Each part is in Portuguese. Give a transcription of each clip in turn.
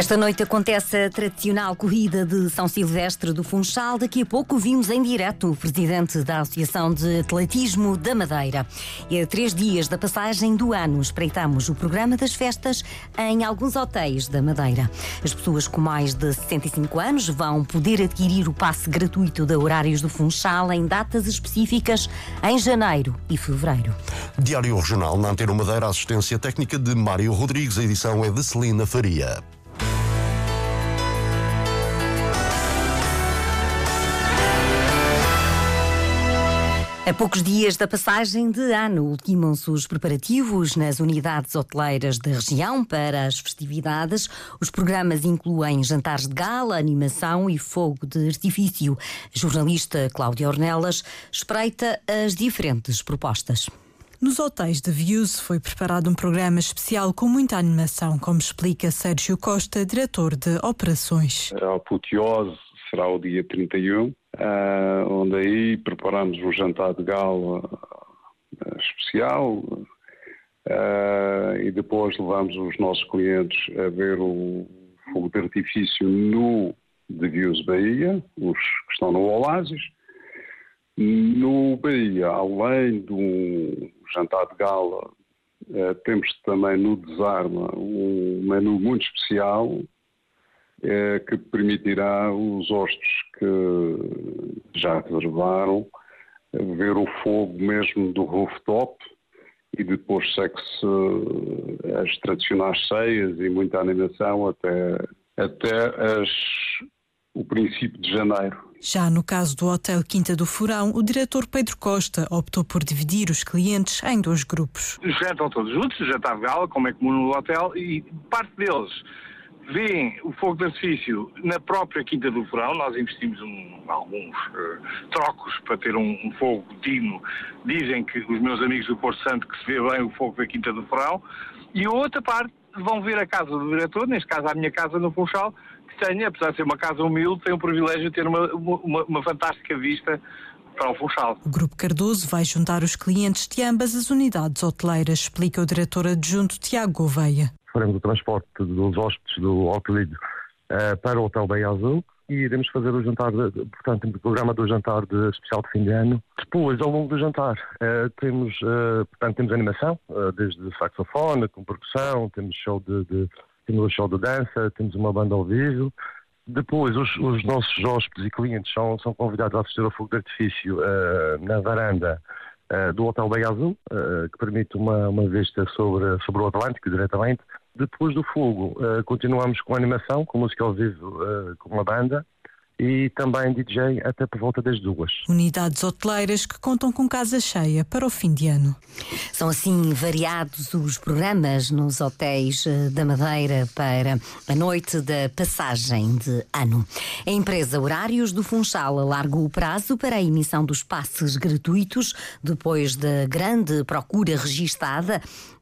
Esta noite acontece a tradicional corrida de São Silvestre do Funchal. Daqui a pouco vimos em direto o presidente da Associação de Atletismo da Madeira. E a três dias da passagem do ano, espreitamos o programa das festas em alguns hotéis da Madeira. As pessoas com mais de 65 anos vão poder adquirir o passe gratuito de horários do Funchal em datas específicas em janeiro e fevereiro. Diário Regional na Antena Madeira, assistência técnica de Mário Rodrigues, a edição é de Celina Faria. A poucos dias da passagem de ano, ultimam-se os preparativos nas unidades hoteleiras da região para as festividades. Os programas incluem jantares de gala, animação e fogo de artifício. A jornalista Cláudia Ornelas espreita as diferentes propostas. Nos hotéis de Views foi preparado um programa especial com muita animação, como explica Sérgio Costa, diretor de operações. A apoteose será o dia 31 uh, onde aí preparamos um jantar de gala uh, especial uh, e depois levamos os nossos clientes a ver o fogo de artifício no de Views Bahia, os que estão no Oasis. No Bahia, além do jantar de gala, temos também no Desarma um menu muito especial é, que permitirá os hóspedes que já reservaram ver o fogo mesmo do rooftop e depois segue-se as tradicionais ceias e muita animação até, até as, o princípio de janeiro. Já no caso do Hotel Quinta do Furão, o diretor Pedro Costa optou por dividir os clientes em dois grupos. Jantam todos juntos, jantar de gala, como é comum no hotel, e parte deles vêem o fogo de artifício na própria Quinta do Verão. Nós investimos um, alguns uh, trocos para ter um, um, fogo digno. Dizem que os meus amigos do Porto Santo que se vê bem o fogo da Quinta do Verão. E a outra parte vão ver a casa do diretor, neste caso a minha casa no Funchal, que tem, apesar de ser uma casa humilde, tem o privilégio de ter uma, uma, uma fantástica vista para o Funchal. O Grupo Cardoso vai juntar os clientes de ambas as unidades hoteleiras, explica o diretor adjunto Tiago Gouveia faremos o transporte dos hóspedes do Hotel uh, para o Hotel Bay Azul e iremos fazer o jantar, de, portanto, o programa do jantar de especial de fim de ano. Depois, ao longo do jantar, uh, temos, uh, portanto, temos animação, desde saxofone, com percussão, temos show de, de, temos show de dança, temos uma banda ao vivo. Depois, os, os nossos hóspedes e clientes são, são convidados a assistir ao fogo de artifício na varanda do Hotel Bay Azul, que permite uma, uma vista sobre, sobre o Atlântico diretamente. Depois do fogo, uh, continuamos com animação, com música ao vivo, uh, com uma banda e também DJ até por volta das duas. Unidades hoteleiras que contam com casa cheia para o fim de ano. São assim variados os programas nos hotéis eh, da Madeira para a noite da passagem de ano. A empresa Horários do Funchal alargou o prazo para a emissão dos passes gratuitos depois da grande procura registada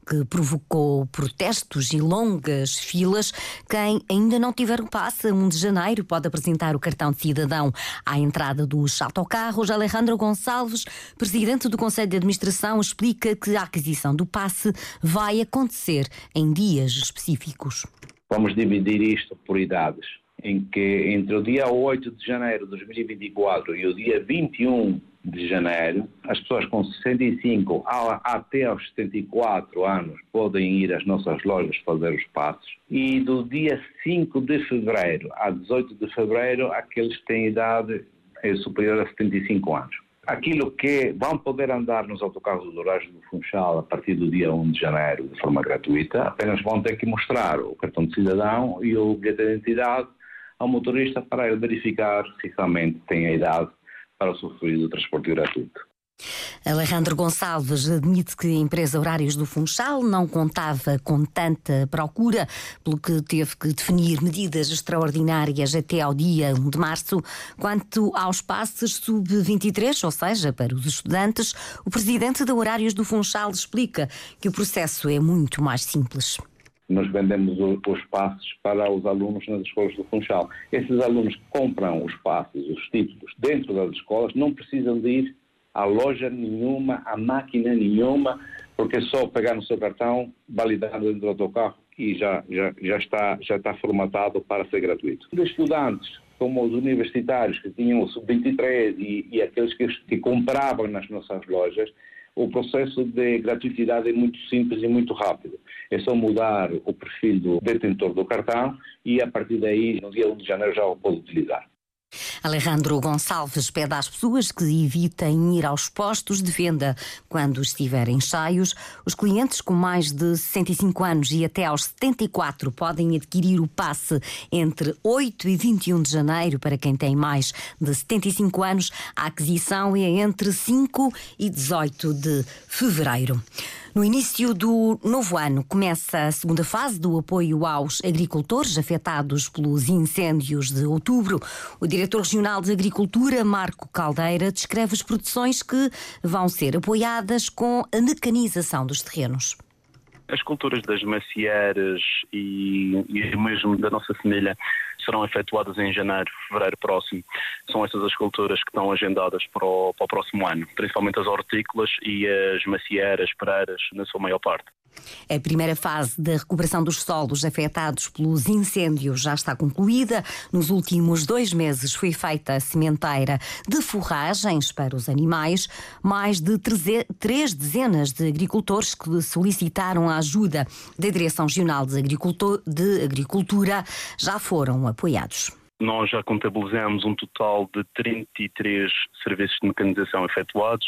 que provocou protestos e longas filas. Quem ainda não tiver o passe, 1 de janeiro, pode apresentar o cartão de cidadão à entrada dos autocarros. Alejandro Gonçalves, presidente do Conselho de Administração, explica que a aquisição do passe vai acontecer em dias específicos. Vamos dividir isto por idades, em que entre o dia 8 de janeiro de 2024 e o dia 21 de janeiro, as pessoas com 65 até aos 74 anos podem ir às nossas lojas fazer os passos. E do dia 5 de fevereiro a 18 de fevereiro, aqueles que têm idade é superior a 75 anos. Aquilo que vão poder andar nos autocarros do Horário do Funchal a partir do dia 1 de janeiro de forma gratuita, apenas vão ter que mostrar o cartão de cidadão e o bilhete de identidade ao motorista para ele verificar se realmente tem a idade para usufruir do transporte gratuito. Alejandro Gonçalves admite que a empresa Horários do Funchal não contava com tanta procura, pelo que teve que definir medidas extraordinárias até ao dia 1 de março. Quanto aos passes sub-23, ou seja, para os estudantes, o presidente da Horários do Funchal explica que o processo é muito mais simples. Nós vendemos os passos para os alunos nas escolas do Funchal. Esses alunos que compram os passos, os títulos, dentro das escolas, não precisam de ir a loja nenhuma, a máquina nenhuma, porque é só pegar no seu cartão, validar dentro do autocarro e já, já, já, está, já está formatado para ser gratuito. Os estudantes, como os universitários que tinham o sub-23 e, e, aqueles que, que compravam nas nossas lojas, o processo de gratuidade é muito simples e muito rápido. É só mudar o perfil do detentor do cartão e a partir daí, no dia 1 de janeiro, já o pode utilizar. Alejandro Gonçalves pede às pessoas que evitem ir aos postos de venda quando estiverem cheios. Os clientes com mais de 65 anos e até aos 74 podem adquirir o passe entre 8 e 21 de janeiro. Para quem tem mais de 75 anos, a aquisição é entre 5 e 18 de fevereiro. No início do novo ano, começa a segunda fase do apoio aos agricultores afetados pelos incêndios de outubro. O diretor regional de Agricultura, Marco Caldeira, descreve as produções que vão ser apoiadas com a mecanização dos terrenos. As culturas das macieiras e, e mesmo da nossa semelha serão efetuadas em janeiro, fevereiro próximo. São essas as culturas que estão agendadas para o, para o próximo ano, principalmente as hortícolas e as macieiras, pereiras, na sua maior parte. A primeira fase da recuperação dos solos afetados pelos incêndios já está concluída. Nos últimos dois meses foi feita a sementeira de forragens para os animais. Mais de três dezenas de agricultores que solicitaram a ajuda da Direção Regional de, de Agricultura já foram apoiados. Nós já contabilizamos um total de 33 serviços de mecanização efetuados,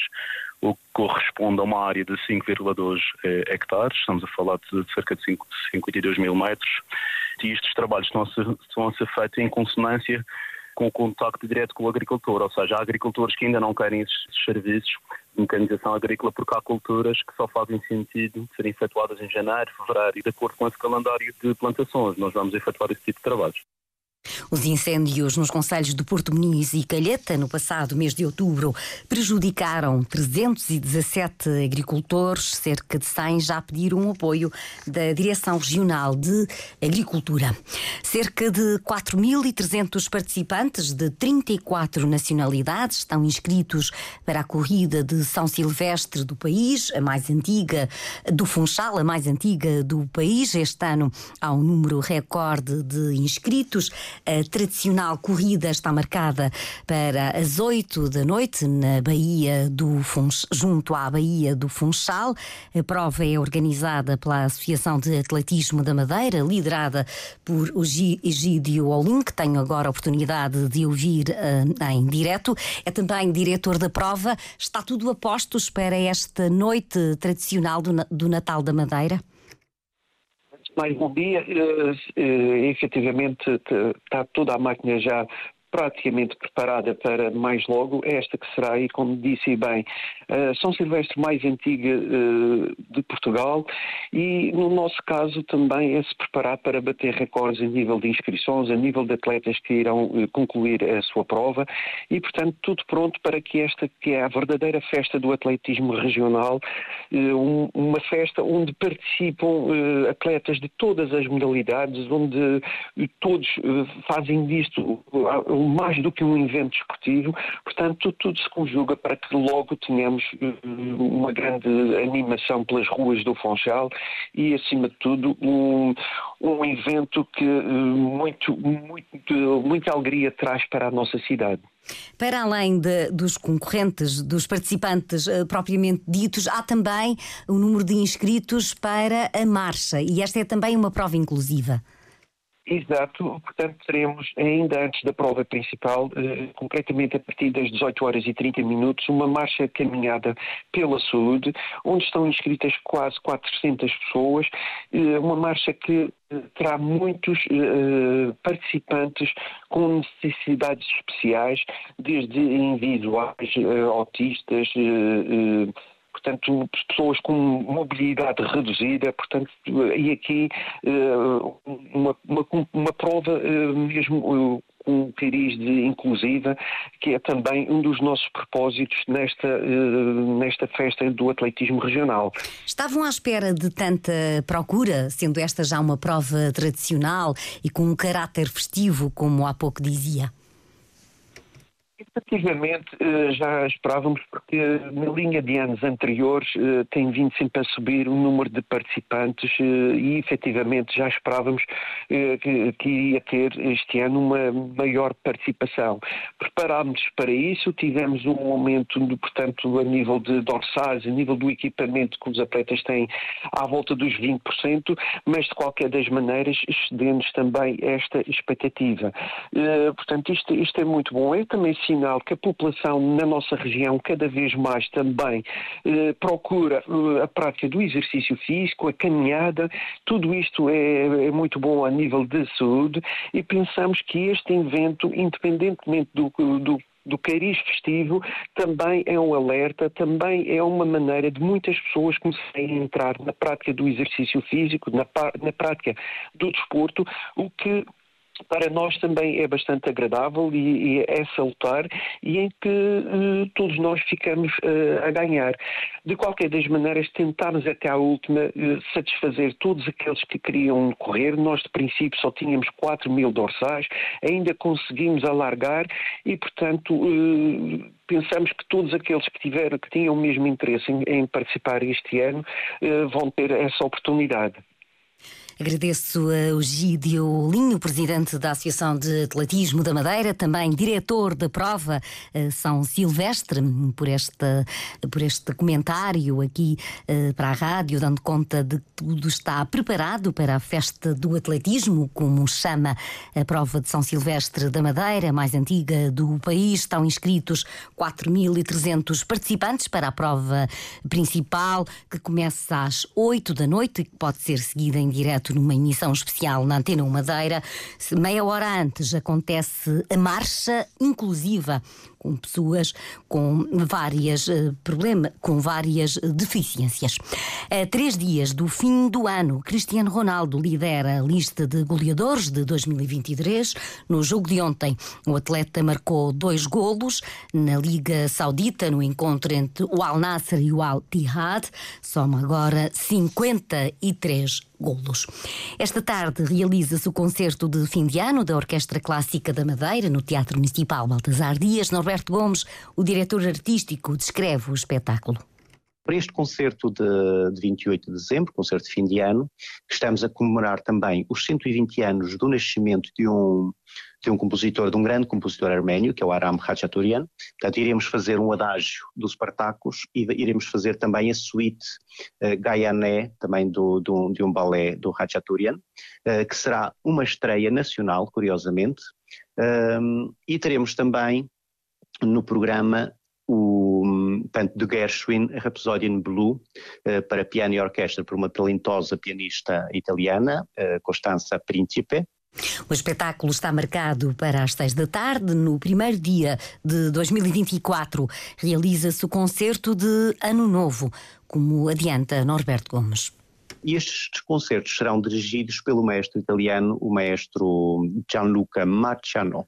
o que corresponde a uma área de 5,2 eh, hectares, estamos a falar de cerca de 5, 52 mil metros, e estes trabalhos estão a, ser, estão a ser feitos em consonância com o contacto direto com o agricultor, ou seja, há agricultores que ainda não querem esses serviços de mecanização agrícola porque há culturas que só fazem sentido serem efetuadas em janeiro, fevereiro de acordo com esse calendário de plantações. Nós vamos efetuar esse tipo de trabalhos. Os incêndios nos conselhos de Porto Muniz e Calheta no passado mês de outubro prejudicaram 317 agricultores. Cerca de 100 já pediram apoio da Direção Regional de Agricultura. Cerca de 4.300 participantes de 34 nacionalidades estão inscritos para a corrida de São Silvestre do país, a mais antiga do Funchal, a mais antiga do país. Este ano há um número recorde de inscritos. A tradicional corrida está marcada para as 8 da noite na Baía do Funch... junto à Baía do Funchal. A prova é organizada pela Associação de Atletismo da Madeira, liderada por Egídio Olim, que tenho agora a oportunidade de ouvir uh, em direto. É também diretor da prova. Está tudo a postos para esta noite tradicional do, do Natal da Madeira? Mais bom dia. Uh, uh, efetivamente, está toda a máquina já praticamente preparada para mais logo, esta que será, e como disse bem, São Silvestre mais antiga uh, de Portugal e, no nosso caso, também é se preparar para bater recordes a nível de inscrições, a nível de atletas que irão uh, concluir a sua prova e, portanto, tudo pronto para que esta, que é a verdadeira festa do atletismo regional, uma festa onde participam atletas de todas as modalidades, onde todos fazem disto mais do que um evento esportivo, portanto, tudo se conjuga para que logo tenhamos eh, uma grande animação pelas ruas do Funchal e, acima de tudo, um, um evento que eh, muito, muito, muita alegria traz para a nossa cidade. Para além de, dos concorrentes, dos participantes uh, propriamente ditos, há também o número de inscritos para a marcha e esta é também uma prova inclusiva. Exato, portanto teremos ainda antes da prova principal, eh, concretamente a partir das 18 horas e 30 minutos, uma marcha caminhada pela saúde, onde estão inscritas quase 400 pessoas, eh, uma marcha que eh, terá muitos participantes com necessidades especiais, desde individuais, autistas, portanto, pessoas com mobilidade reduzida, portanto, e aqui eh, uma, uma, uma prova eh, mesmo eh, um cariz de inclusiva, que é também um dos nossos propósitos nesta, nesta festa do atletismo regional. Estavam à espera de tanta procura, sendo esta já uma prova tradicional e com um caráter festivo, como há pouco dizia? Efetivamente, eh, já esperávamos, porque na linha de anos anteriores eh, tem vindo sempre a subir o número de participantes eh, e efetivamente já esperávamos que iria ter este ano uma maior participação. Preparámos para isso, tivemos um aumento, portanto, a nível de dorsais, a nível do equipamento que os atletas têm à volta dos 20%, mas de qualquer das maneiras excedendo também esta expectativa. Portanto, isto, isto é muito bom. É também sinal que a população na nossa região cada vez mais também eh, procura eh, a prática do exercício físico, a caminhada, tudo isto é, é, muito bom a nível de saúde e pensamos que este evento, independentemente do, do do cariz festivo também é um alerta, também é uma maneira de muitas pessoas começarem a entrar na prática do exercício físico, na, na prática do desporto, o que para nós também é bastante agradável e, e é salutar e em que uh, todos nós ficamos uh, a ganhar. De qualquer das maneiras, tentámos até à última uh, satisfazer todos aqueles que queriam correr. Nós, de princípio, só tínhamos 4 mil dorsais, ainda conseguimos alargar e, portanto, pensamos que todos aqueles que tiveram, que tinham o mesmo interesse em, em participar este ano, vão ter essa oportunidade. Agradeço a Ogídio Linho, presidente da Associação de Atletismo da Madeira, também diretor da prova eh, São Silvestre, por este, por este comentário aqui eh, para a rádio, dando conta de que tudo está preparado para a festa do atletismo, como chama a prova de São Silvestre da Madeira, mais antiga do país. Estão inscritos 4.300 participantes para a prova principal, que começa às 8 da noite e que pode ser seguida em direto numa emissão especial na Antena Madeira. Meia hora antes acontece a marcha inclusiva com pessoas com várias uh, problema, com várias deficiências. A três dias do fim do ano, Cristiano Ronaldo lidera a lista de goleadores de 2023. No jogo de ontem, o atleta marcou dois golos na Liga Saudita, no encontro entre o Al Nasser e o Al Tihad. Soma agora 53 golos. Esta tarde realiza-se o concerto de fim de ano da Orquestra Clássica da Madeira no Teatro Municipal Baltasar Dias. Norberto Gomes, o diretor artístico, descreve o espetáculo. Para este concerto de, de 28 de dezembro, concerto de fim de ano, estamos a comemorar também os 120 anos do nascimento de um, de um compositor, de um grande compositor arménio, que é o Aram Khachaturian. Portanto, iremos fazer um adágio dos Spartacus e iremos fazer também a suíte uh, Gaiané, também do, do, de um balé do Khachaturian, uh, que será uma estreia nacional, curiosamente. Um, e teremos também no programa o portanto, de Gershwin, Rhapsody Blue, uh, para piano e orquestra por uma talentosa pianista italiana, uh, Costanza Principe. O espetáculo está marcado para as seis da tarde. No primeiro dia de 2024, realiza-se o concerto de Ano Novo, como adianta Norberto Gomes. E estes concertos serão dirigidos pelo mestre italiano, o maestro Gianluca Marciano.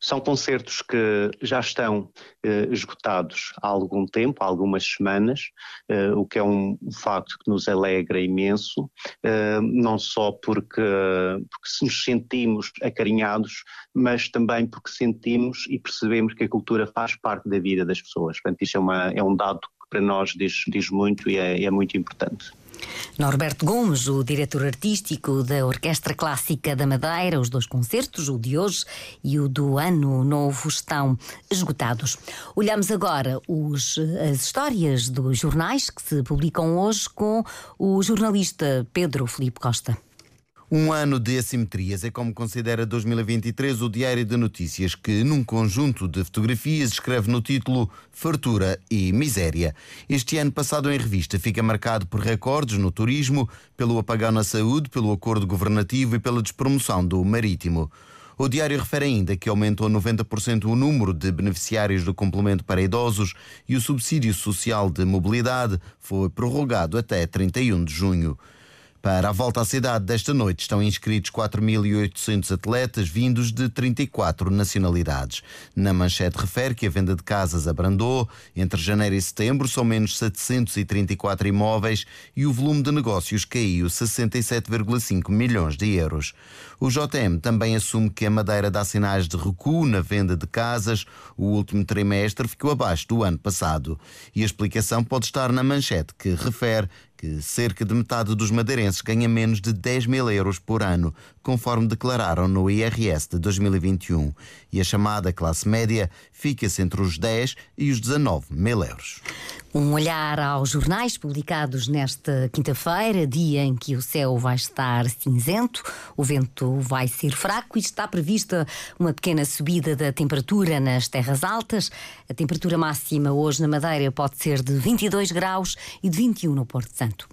São concertos que já estão eh, esgotados há algum tempo, há algumas semanas, eh, o que é um facto que nos alegra imenso, eh, não só porque, porque nos sentimos acarinhados, mas também porque sentimos e percebemos que a cultura faz parte da vida das pessoas. Portanto, isso é, uma, é um dado que para nós diz, diz muito e é, é muito importante. Norberto Gomes, o diretor artístico da Orquestra Clássica da Madeira, os dois concertos, o de hoje e o do ano novo, estão esgotados. Olhamos agora os, as histórias dos jornais que se publicam hoje com o jornalista Pedro Felipe Costa. Um ano de assimetrias é como considera 2023 o Diário de Notícias, que, num conjunto de fotografias, escreve no título Fartura e Miséria. Este ano passado em revista fica marcado por recordes no turismo, pelo apagão na saúde, pelo acordo governativo e pela despromoção do marítimo. O diário refere ainda que aumentou 90% o número de beneficiários do complemento para idosos e o subsídio social de mobilidade foi prorrogado até 31 de junho. Para a volta à cidade desta noite estão inscritos 4.800 atletas vindos de 34 nacionalidades. Na manchete refere que a venda de casas abrandou. Entre janeiro e setembro são menos 734 imóveis e o volume de negócios caiu 67,5 milhões de euros. O JM também assume que a Madeira dá sinais de recuo na venda de casas. O último trimestre ficou abaixo do ano passado. E a explicação pode estar na manchete que refere que cerca de metade dos madeirenses ganha menos de 10 mil euros por ano, conforme declararam no IRS de 2021. E a chamada classe média fica-se entre os 10 e os 19 mil euros. Um olhar aos jornais publicados nesta quinta-feira, dia em que o céu vai estar cinzento, o vento vai ser fraco e está prevista uma pequena subida da temperatura nas terras altas. A temperatura máxima hoje na Madeira pode ser de 22 graus e de 21 no Porto Santo.